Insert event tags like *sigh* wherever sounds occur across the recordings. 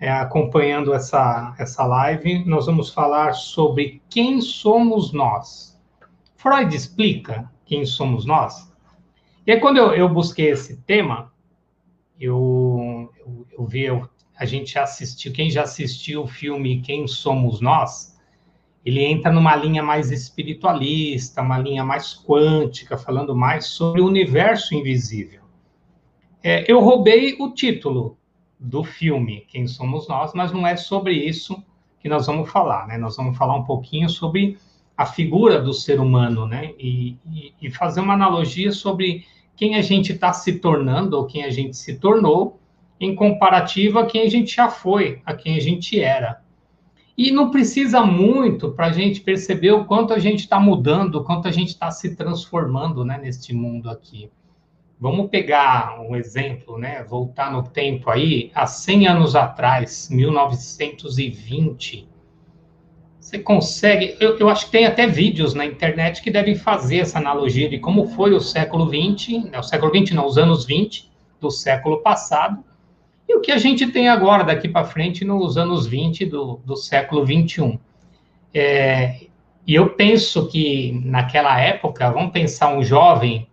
é, acompanhando essa, essa live, nós vamos falar sobre quem somos nós. Freud explica quem somos nós. E aí, quando eu, eu busquei esse tema, eu, eu, eu vi, eu, a gente assistiu, quem já assistiu o filme Quem Somos Nós, ele entra numa linha mais espiritualista, uma linha mais quântica, falando mais sobre o universo invisível. É, eu roubei o título, do filme Quem Somos Nós, mas não é sobre isso que nós vamos falar, né? Nós vamos falar um pouquinho sobre a figura do ser humano, né? E, e, e fazer uma analogia sobre quem a gente está se tornando ou quem a gente se tornou em comparativa a quem a gente já foi, a quem a gente era. E não precisa muito para a gente perceber o quanto a gente está mudando, o quanto a gente está se transformando né, neste mundo aqui. Vamos pegar um exemplo, né? Voltar no tempo aí, há 100 anos atrás, 1920. Você consegue. Eu, eu, acho que tem até vídeos na internet que devem fazer essa analogia de como foi o século 20, né, o século 20, não, os anos 20 do século passado, e o que a gente tem agora, daqui para frente, nos anos 20 do, do século 21. É, e eu penso que naquela época, vamos pensar um jovem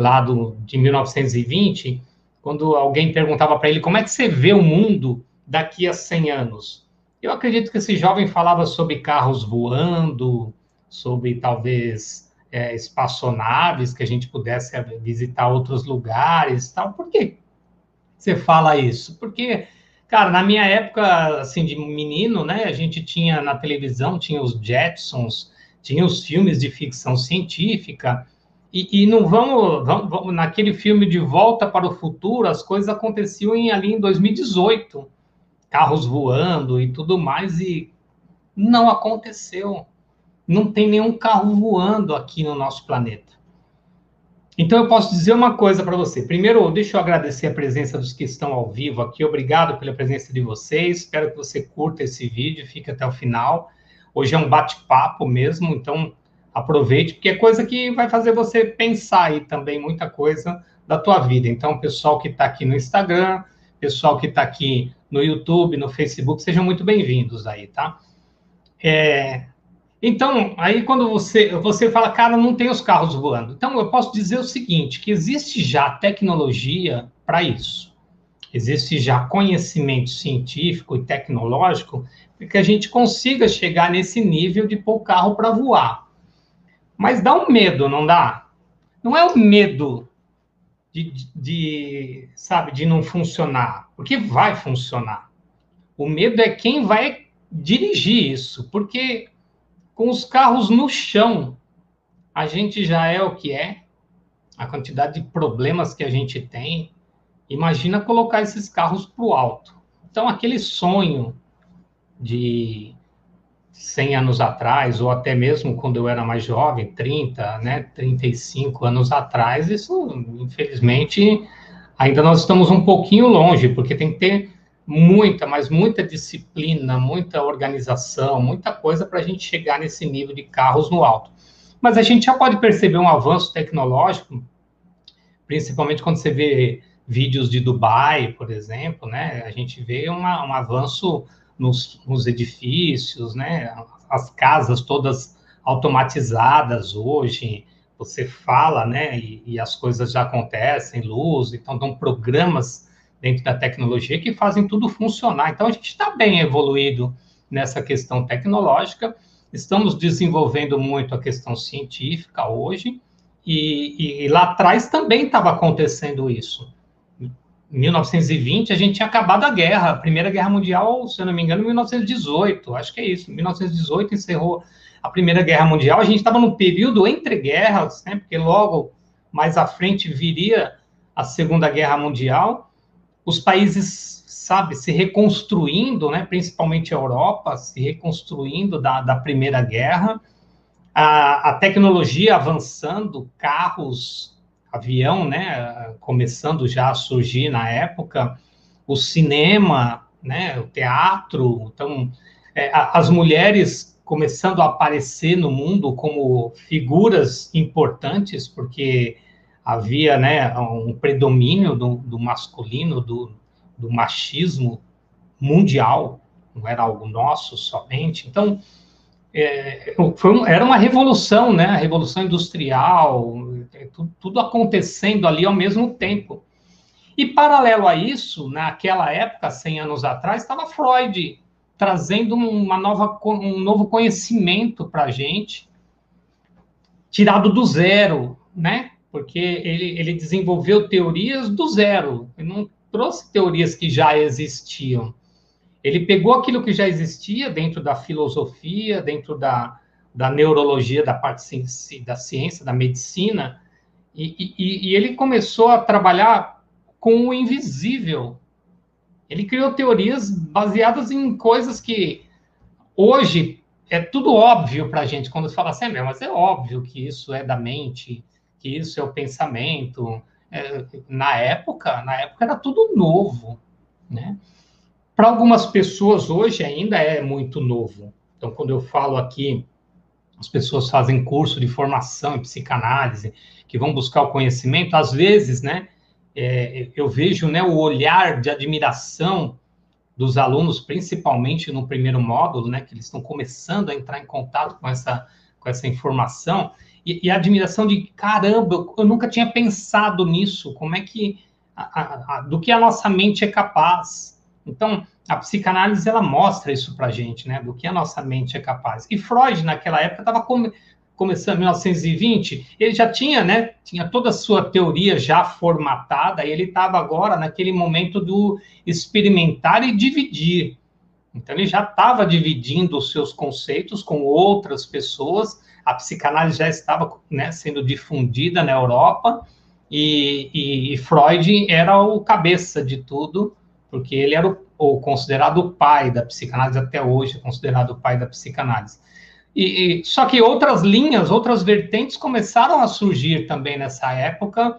lá do, de 1920, quando alguém perguntava para ele como é que você vê o mundo daqui a 100 anos. Eu acredito que esse jovem falava sobre carros voando, sobre talvez é, espaçonaves, que a gente pudesse visitar outros lugares tal. Por que você fala isso? Porque, cara, na minha época, assim, de menino, né, a gente tinha na televisão, tinha os Jetsons, tinha os filmes de ficção científica, e, e não vamos, vamos, vamos, naquele filme de Volta para o Futuro, as coisas aconteciam em, ali em 2018, carros voando e tudo mais, e não aconteceu. Não tem nenhum carro voando aqui no nosso planeta. Então eu posso dizer uma coisa para você. Primeiro, deixa eu agradecer a presença dos que estão ao vivo aqui. Obrigado pela presença de vocês. Espero que você curta esse vídeo, fique até o final. Hoje é um bate-papo mesmo, então aproveite, porque é coisa que vai fazer você pensar aí também muita coisa da tua vida. Então, pessoal que está aqui no Instagram, pessoal que está aqui no YouTube, no Facebook, sejam muito bem-vindos aí, tá? É, então, aí quando você, você fala, cara, não tem os carros voando. Então, eu posso dizer o seguinte, que existe já tecnologia para isso. Existe já conhecimento científico e tecnológico para que a gente consiga chegar nesse nível de pôr o carro para voar. Mas dá um medo, não dá? Não é o medo de, de, de, sabe, de não funcionar, porque vai funcionar. O medo é quem vai dirigir isso, porque com os carros no chão, a gente já é o que é, a quantidade de problemas que a gente tem. Imagina colocar esses carros para o alto. Então, aquele sonho de 100 anos atrás, ou até mesmo quando eu era mais jovem, 30, né, 35 anos atrás, isso, infelizmente, ainda nós estamos um pouquinho longe, porque tem que ter muita, mas muita disciplina, muita organização, muita coisa para a gente chegar nesse nível de carros no alto. Mas a gente já pode perceber um avanço tecnológico, principalmente quando você vê vídeos de Dubai, por exemplo, né? A gente vê uma, um avanço nos, nos edifícios, né? As casas todas automatizadas hoje, você fala, né? E, e, as coisas já acontecem, luz, então dão programas dentro da tecnologia que fazem tudo funcionar. Então a gente está bem evoluído nessa questão tecnológica, estamos desenvolvendo muito a questão científica hoje, e, e lá atrás também estava acontecendo isso. 1920, a gente tinha acabado a guerra, a Primeira Guerra Mundial, se eu não me engano, em 1918, acho que é isso. 1918 encerrou a Primeira Guerra Mundial. A gente estava no período entre guerras, né, porque logo mais à frente viria a Segunda Guerra Mundial. os países, sabe, se reconstruindo, né, principalmente a Europa, se reconstruindo da, da Primeira Guerra, a, a tecnologia avançando, carros, avião, né, começando já a surgir na época, o cinema, né, o teatro, então, é, as mulheres começando a aparecer no mundo como figuras importantes, porque havia né, um predomínio do, do masculino, do, do, machismo mundial, não era algo nosso somente. Então, é, um, era uma revolução, né? A revolução industrial, é, tudo, tudo acontecendo ali ao mesmo tempo. E paralelo a isso, naquela época, 100 anos atrás, estava Freud trazendo uma nova, um novo conhecimento para a gente, tirado do zero, né? Porque ele, ele desenvolveu teorias do zero, ele não trouxe teorias que já existiam. Ele pegou aquilo que já existia dentro da filosofia, dentro da, da neurologia, da parte da ciência, da medicina, e, e, e ele começou a trabalhar com o invisível, ele criou teorias baseadas em coisas que hoje é tudo óbvio para a gente quando fala assim, é, mas é óbvio que isso é da mente, que isso é o pensamento. É, na época, na época era tudo novo, né? Para algumas pessoas hoje ainda é muito novo. Então, quando eu falo aqui, as pessoas fazem curso de formação em psicanálise, que vão buscar o conhecimento, às vezes, né? é, eu vejo né, o olhar de admiração dos alunos, principalmente no primeiro módulo, né, que eles estão começando a entrar em contato com essa, com essa informação, e, e a admiração de caramba, eu, eu, nunca tinha pensado nisso, como é que a, a, a, do que a nossa mente é capaz. Então, a psicanálise ela mostra isso para gente, né, do que a nossa mente é capaz. E Freud naquela época estava começando em 1920, ele já tinha, né, tinha toda a sua teoria já formatada, e ele estava agora naquele momento do experimentar e dividir. Então ele já estava dividindo os seus conceitos com outras pessoas, a psicanálise já estava né, sendo difundida na Europa, e, e, e, Freud era o cabeça de tudo, porque ele era o, o considerado o pai da psicanálise, até hoje é considerado o pai da psicanálise. E, e, só que outras linhas, outras vertentes começaram a surgir também nessa época,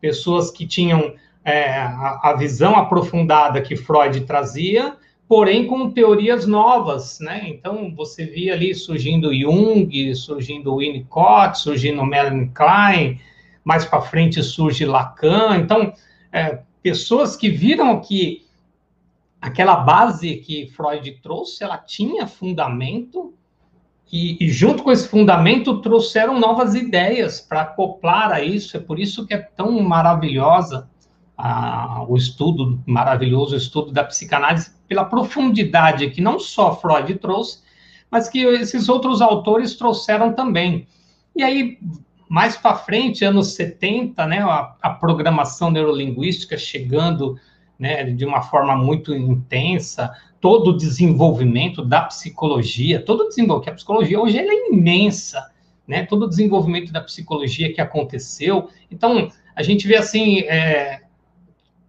pessoas que tinham é, a, a, visão aprofundada que Freud trazia, porém com teorias novas, né? Então você via ali surgindo Jung, surgindo Winnicott, surgindo Melanie Klein, mais para frente surge Lacan. Então é, pessoas que viram que aquela base que Freud trouxe, ela tinha fundamento e, e, junto com esse fundamento trouxeram novas ideias para acoplar a isso. É por isso que é tão maravilhosa o estudo, maravilhoso estudo da psicanálise, pela profundidade que não só Freud trouxe, mas que esses outros autores trouxeram também. E aí, mais para frente, anos 70, né, a, a programação neurolinguística chegando né, de uma forma muito intensa, todo o desenvolvimento da psicologia, todo o desenvolvimento, que a psicologia hoje é imensa, né, todo o desenvolvimento da psicologia que aconteceu. Então, a gente vê assim, é,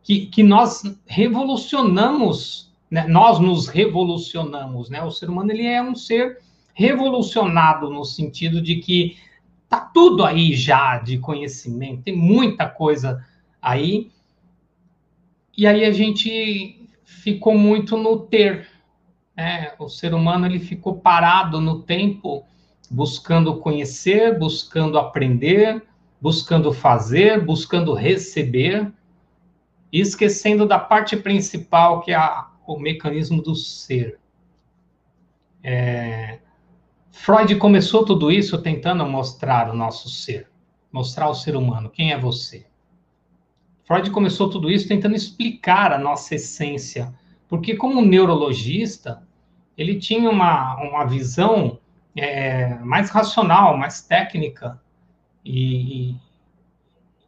que, que nós revolucionamos, né, nós nos revolucionamos, né, o ser humano ele é um ser revolucionado no sentido de que tá tudo aí já de conhecimento, tem muita coisa aí, e aí a gente ficou muito no ter. Né? O ser humano ele ficou parado no tempo, buscando conhecer, buscando aprender, buscando fazer, buscando receber, e esquecendo da parte principal, que é a, o mecanismo do ser. É, Freud começou tudo isso tentando mostrar o nosso ser, mostrar o ser humano, quem é você. Freud começou tudo isso tentando explicar a nossa essência, porque como neurologista, ele tinha uma, uma visão é, mais racional, mais técnica, e,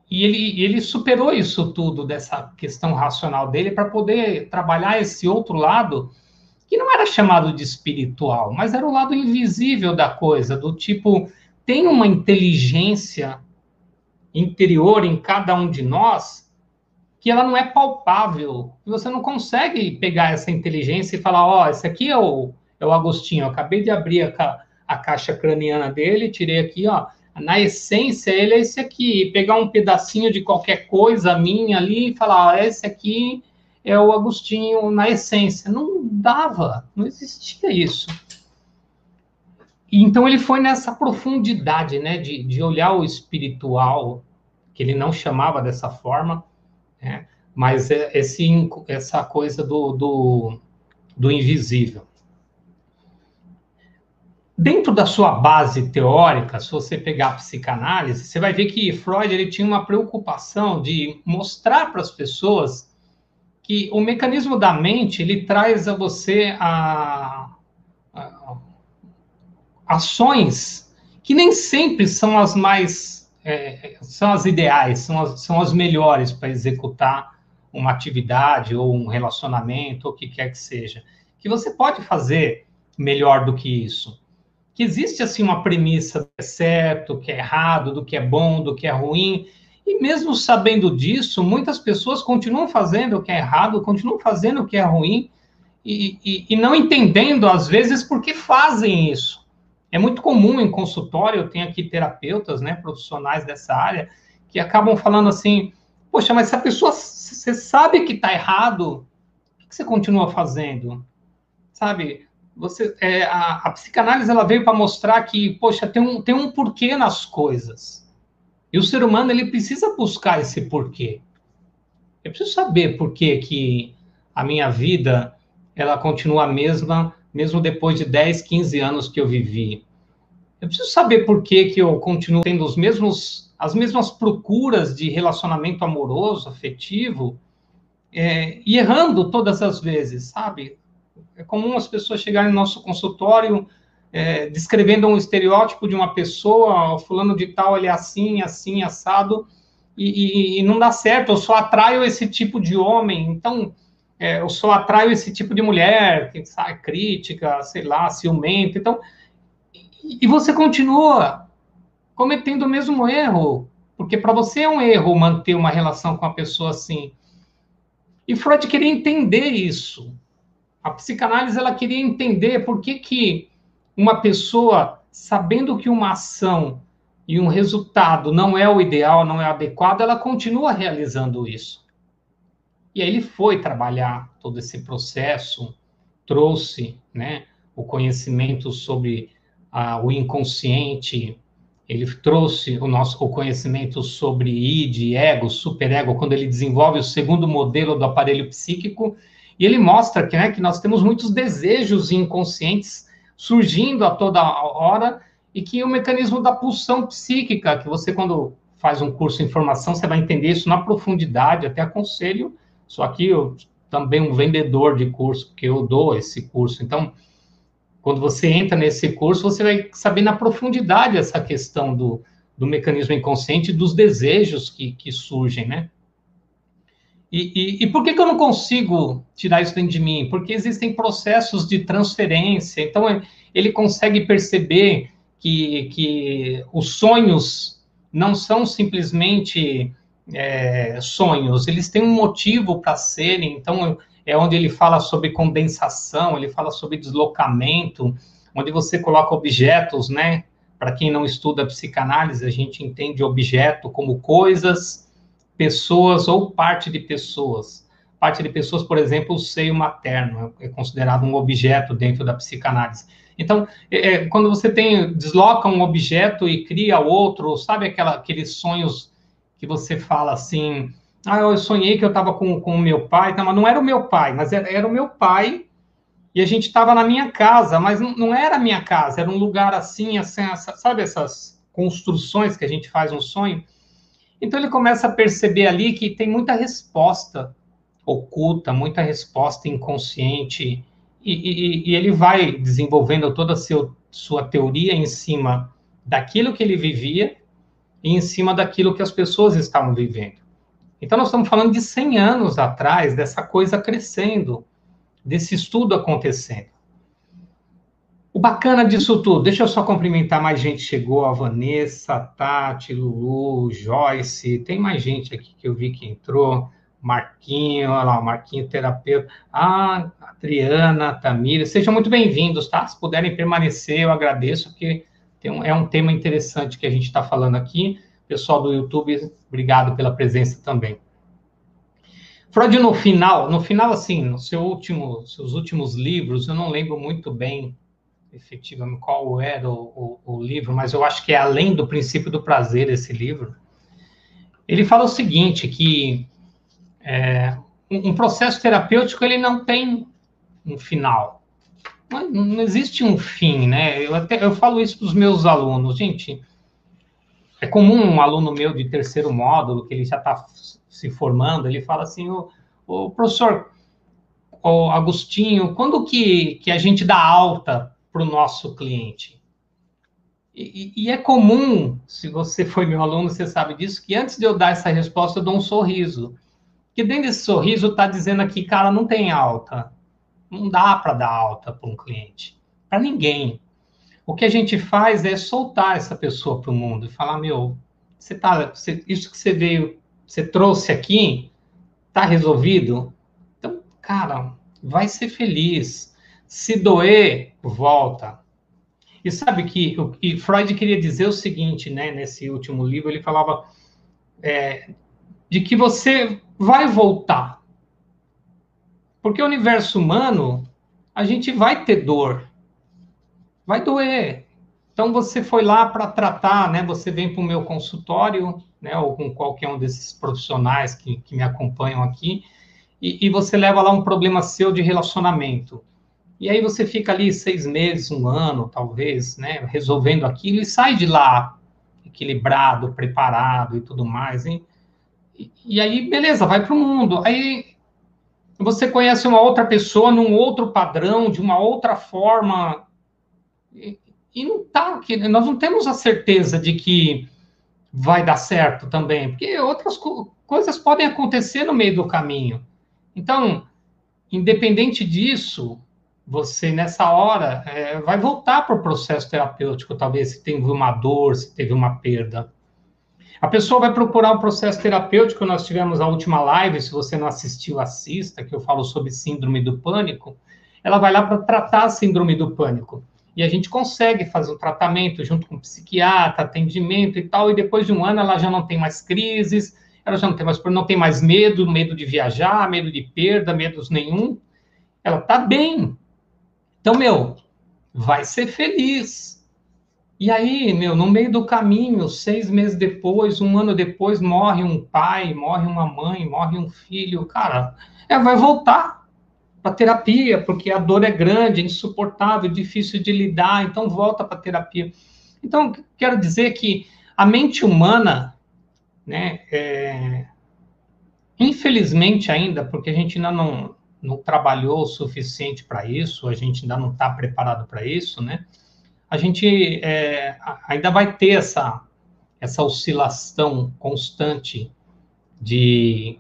e ele, ele superou isso tudo, dessa questão racional dele, para poder trabalhar esse outro lado, que não era chamado de espiritual, mas era o lado invisível da coisa, do tipo, tem uma inteligência interior em cada um de nós que ela não é palpável. Você não consegue pegar essa inteligência e falar, ó, oh, esse aqui é o, é o Agostinho, eu acabei de abrir a, a caixa craniana dele, tirei aqui, ó, na essência ele é esse aqui, pegar um pedacinho de qualquer coisa minha ali e falar, ó, esse aqui é o Agostinho na essência. Não dava, não existia isso. Então ele foi nessa profundidade, né, de, de olhar o espiritual, que ele não chamava dessa forma, né, mas é esse, essa coisa do, do, do invisível. Dentro da sua base teórica, se você pegar a psicanálise, você vai ver que Freud ele tinha uma preocupação de mostrar para as pessoas que o mecanismo da mente ele traz a você a, a, ações que nem sempre são as mais é, são as ideais, são as, são as melhores para executar uma atividade ou um relacionamento ou o que quer que seja, que você pode fazer melhor do que isso. Que existe assim uma premissa do que é certo, do que é errado, do que é bom, do que é ruim, e mesmo sabendo disso, muitas pessoas continuam fazendo o que é errado, continuam fazendo o que é ruim, e, e, e não entendendo, às vezes, por que fazem isso. É muito comum em consultório, eu tenho aqui terapeutas, né, profissionais dessa área, que acabam falando assim: Poxa, mas se a pessoa, você sabe que está errado, o que você continua fazendo? Sabe? Você, é, a, a psicanálise ela veio para mostrar que, poxa, tem um, tem um porquê nas coisas. E o ser humano ele precisa buscar esse porquê. Eu preciso saber por que, que a minha vida ela continua a mesma, mesmo depois de 10, 15 anos que eu vivi. Eu preciso saber por que, que eu continuo tendo os mesmos, as mesmas procuras de relacionamento amoroso, afetivo, é, e errando todas as vezes, sabe? É comum as pessoas chegarem no nosso consultório é, descrevendo um estereótipo de uma pessoa, o fulano de tal, ele é assim, assim, assado, e, e, e, não dá certo, eu só atraio esse tipo de homem, então é, eu só atraio esse tipo de mulher, que sabe, crítica, sei lá, ciumento, então, e, e você continua cometendo o mesmo erro, porque para você é um erro manter uma relação com a pessoa assim. E Freud queria entender isso. A psicanálise ela queria entender por que que uma pessoa sabendo que uma ação e um resultado não é o ideal, não é adequado, ela continua realizando isso. E aí ele foi trabalhar todo esse processo, trouxe né, o conhecimento sobre ah, o inconsciente, ele trouxe o nosso o conhecimento sobre id, ego, superego, quando ele desenvolve o segundo modelo do aparelho psíquico, e ele mostra que, né, que nós temos muitos desejos inconscientes surgindo a toda hora e que o mecanismo da pulsão psíquica, que você, quando faz um curso em formação, você vai entender isso na profundidade, até aconselho, só que eu também um vendedor de curso, porque eu dou esse curso. Então, quando você entra nesse curso, você vai saber na profundidade essa questão do, do mecanismo inconsciente, dos desejos que, que surgem, né? E, e, e, por que, que eu não consigo tirar isso dentro de mim? Porque existem processos de transferência. Então, ele consegue perceber que, que os sonhos não são simplesmente é, sonhos, eles têm um motivo para serem. Então, é onde ele fala sobre condensação, ele fala sobre deslocamento, onde você coloca objetos, né? Para quem não estuda psicanálise, a gente entende objeto como coisas pessoas ou parte de pessoas. Parte de pessoas, por exemplo, o seio materno é considerado um objeto dentro da psicanálise. Então, é, é, quando você tem desloca um objeto e cria outro, sabe aquela, aqueles sonhos que você fala assim, ah, eu sonhei que eu estava com, com o meu pai, mas não era o meu pai, mas era, era o meu pai e a gente estava na minha casa, mas não, não era a minha casa, era um lugar assim, assim, sabe essas construções que a gente faz um sonho? Então ele começa a perceber ali que tem muita resposta oculta, muita resposta inconsciente, e, e, e ele vai desenvolvendo toda a seu, sua teoria em cima daquilo que ele vivia e em cima daquilo que as pessoas estavam vivendo. Então nós estamos falando de 100 anos atrás, dessa coisa crescendo, desse estudo acontecendo. O bacana disso tudo, deixa eu só cumprimentar mais gente chegou, a Vanessa, Tati, Lulu, Joyce, tem mais gente aqui que eu vi que entrou, Marquinho, olha lá, Marquinho terapeuta. Ah, Adriana, Tamira, sejam muito bem-vindos, tá? Se puderem permanecer, eu agradeço, porque um, é um tema interessante que a gente está falando aqui. Pessoal do YouTube, obrigado pela presença também. Freud, no final, no final, assim, no seu último, seus últimos livros, eu não lembro muito bem efetivamente qual era o, o, o, livro, mas eu acho que é Além do Princípio do Prazer, esse livro. Ele fala o seguinte, que é, um, processo terapêutico, ele não tem um final. Não, existe um fim, né? Eu, até, eu falo isso para os meus alunos. Gente, é comum um aluno meu de terceiro módulo, que ele já está se formando, ele fala assim, o, o professor, o Agostinho, quando que, que a gente dá alta para o nosso cliente. E, e, é comum, se você *laughs* foi meu aluno, você sabe disso, que antes de eu dar essa resposta, eu dou um sorriso. Que dentro desse sorriso está dizendo aqui, cara, não tem alta. Não dá para dar alta para um cliente. Para ninguém. O que a gente faz é soltar essa pessoa para o mundo e falar, meu, você tá, você, isso que você veio, você trouxe aqui, tá resolvido? Então, cara, vai ser feliz se doer, volta. E sabe que o que Freud queria dizer o seguinte, né? Nesse último livro, ele falava é, de que você vai voltar. Porque o universo humano, a gente vai ter dor. Vai doer. Então você foi lá para tratar, né? Você vem para o meu consultório, né? Ou com qualquer um desses profissionais que, que me acompanham aqui, e, e você leva lá um problema seu de relacionamento. E aí você fica ali seis meses, um ano, talvez, né, resolvendo aquilo e sai de lá equilibrado, preparado e tudo mais. Hein? E, e aí, beleza, vai para o mundo. Aí você conhece uma outra pessoa num outro padrão, de uma outra forma. E, não tá, nós não temos a certeza de que vai dar certo também, porque outras co coisas podem acontecer no meio do caminho. Então, independente disso, você nessa hora é, vai voltar para o processo terapêutico, talvez se teve uma dor, se teve uma perda. A pessoa vai procurar um processo terapêutico. Nós tivemos a última live, se você não assistiu, assista, que eu falo sobre síndrome do pânico. Ela vai lá para tratar a síndrome do pânico. E a gente consegue fazer um tratamento junto com o psiquiatra, atendimento e tal, e depois de um ano ela já não tem mais crises, ela já não tem mais, não tem mais medo, medo de viajar, medo de perda, medos nenhum. Ela está bem, então, meu, vai ser feliz. E aí, meu, no meio do caminho, seis meses depois, um ano depois, morre um pai, morre uma mãe, morre um filho. Cara, é, vai voltar para terapia, porque a dor é grande, é insuportável, difícil de lidar, então volta para terapia. Então, quero dizer que a mente humana, né, é, infelizmente ainda, porque a gente ainda não, não trabalhou o suficiente para isso, a gente ainda não está preparado para isso, né? A gente é, ainda vai ter essa, essa oscilação constante de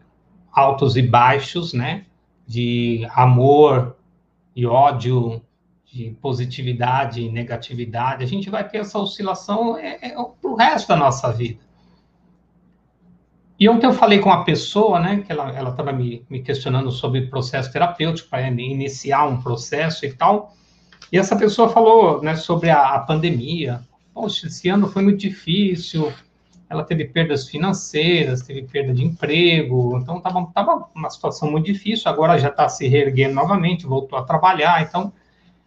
altos e baixos, né? De amor e ódio, de positividade e negatividade. A gente vai ter essa oscilação é, é, para o resto da nossa vida. E ontem eu falei com uma pessoa, né, que ela estava me, me questionando sobre processo terapêutico, para iniciar um processo e tal, e essa pessoa falou, né, sobre a, a pandemia. Poxa, esse ano foi muito difícil, ela teve perdas financeiras, teve perda de emprego, então estava tava uma situação muito difícil, agora já está se reerguendo novamente, voltou a trabalhar, então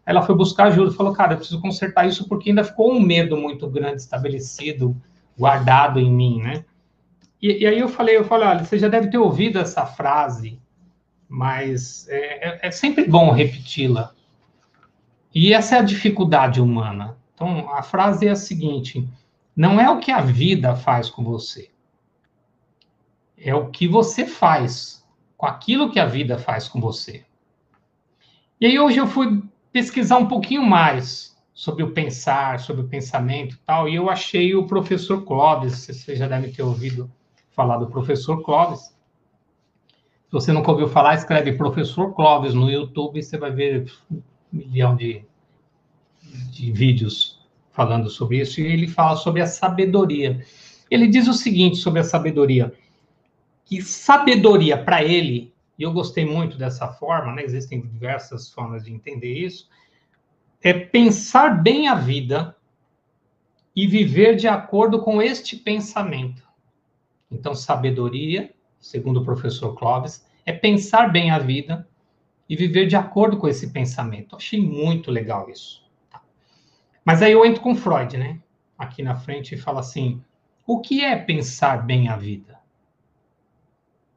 ela foi buscar ajuda, falou, cara, eu preciso consertar isso porque ainda ficou um medo muito grande estabelecido, guardado em mim, né? E, e, aí eu falei, eu falei, olha, você já deve ter ouvido essa frase, mas é, é, é sempre bom repeti-la. E essa é a dificuldade humana. Então, a frase é a seguinte: não é o que a vida faz com você, é o que você faz com aquilo que a vida faz com você. E aí hoje eu fui pesquisar um pouquinho mais sobre o pensar, sobre o pensamento e tal, e eu achei o professor Clóvis, você já deve ter ouvido falar do professor Clóvis. Se você nunca ouviu falar, escreve professor Clóvis no YouTube, você vai ver um milhão de, de vídeos falando sobre isso, e ele fala sobre a sabedoria. Ele diz o seguinte sobre a sabedoria: que sabedoria para ele, e eu gostei muito dessa forma, né? existem diversas formas de entender isso, é pensar bem a vida e viver de acordo com este pensamento. Então, sabedoria, segundo o professor Clóvis, é pensar bem a vida e viver de acordo com esse pensamento. Achei muito legal isso. Mas aí eu entro com Freud, né? Aqui na frente e falo assim: o que é pensar bem a vida?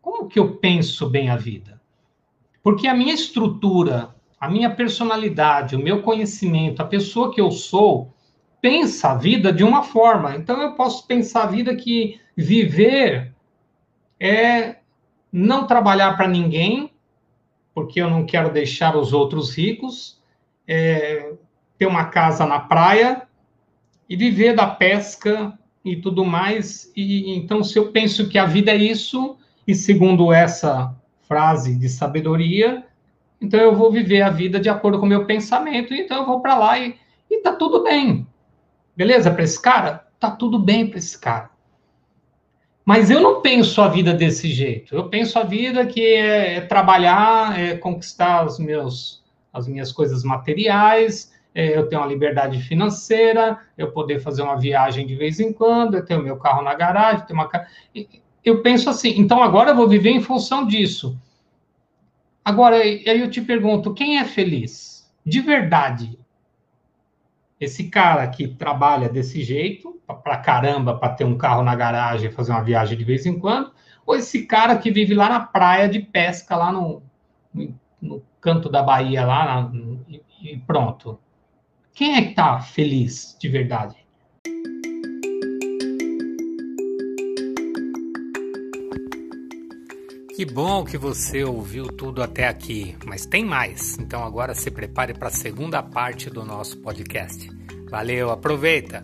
Como que eu penso bem a vida? Porque a minha estrutura, a minha personalidade, o meu conhecimento, a pessoa que eu sou, pensa a vida de uma forma. Então eu posso pensar a vida que viver é não trabalhar para ninguém, porque eu não quero deixar os outros ricos, é, ter uma casa na praia e viver da pesca e tudo mais. E então, se eu penso que a vida é isso, e segundo essa frase de sabedoria, então eu vou viver a vida de acordo com o meu pensamento, então eu vou para lá e, e tá tudo bem. Beleza para esse cara? Tá tudo bem para esse cara. Mas eu não penso a vida desse jeito. Eu penso a vida que é, é trabalhar, é conquistar os meus, as minhas coisas materiais, eu tenho uma liberdade financeira, eu poder fazer uma viagem de vez em quando, eu tenho meu carro na garagem, tenho uma eu penso assim, então agora eu vou viver em função disso. Agora, aí eu te pergunto, quem é feliz? De verdade, esse cara que trabalha desse jeito, pra caramba, para ter um carro na garagem fazer uma viagem de vez em quando, ou esse cara que vive lá na praia de pesca, lá no, no canto da Bahia, lá, na, e pronto. Quem é que tá feliz de verdade? Que bom que você ouviu tudo até aqui, mas tem mais. Então agora se prepare para a segunda parte do nosso podcast. Valeu, aproveita!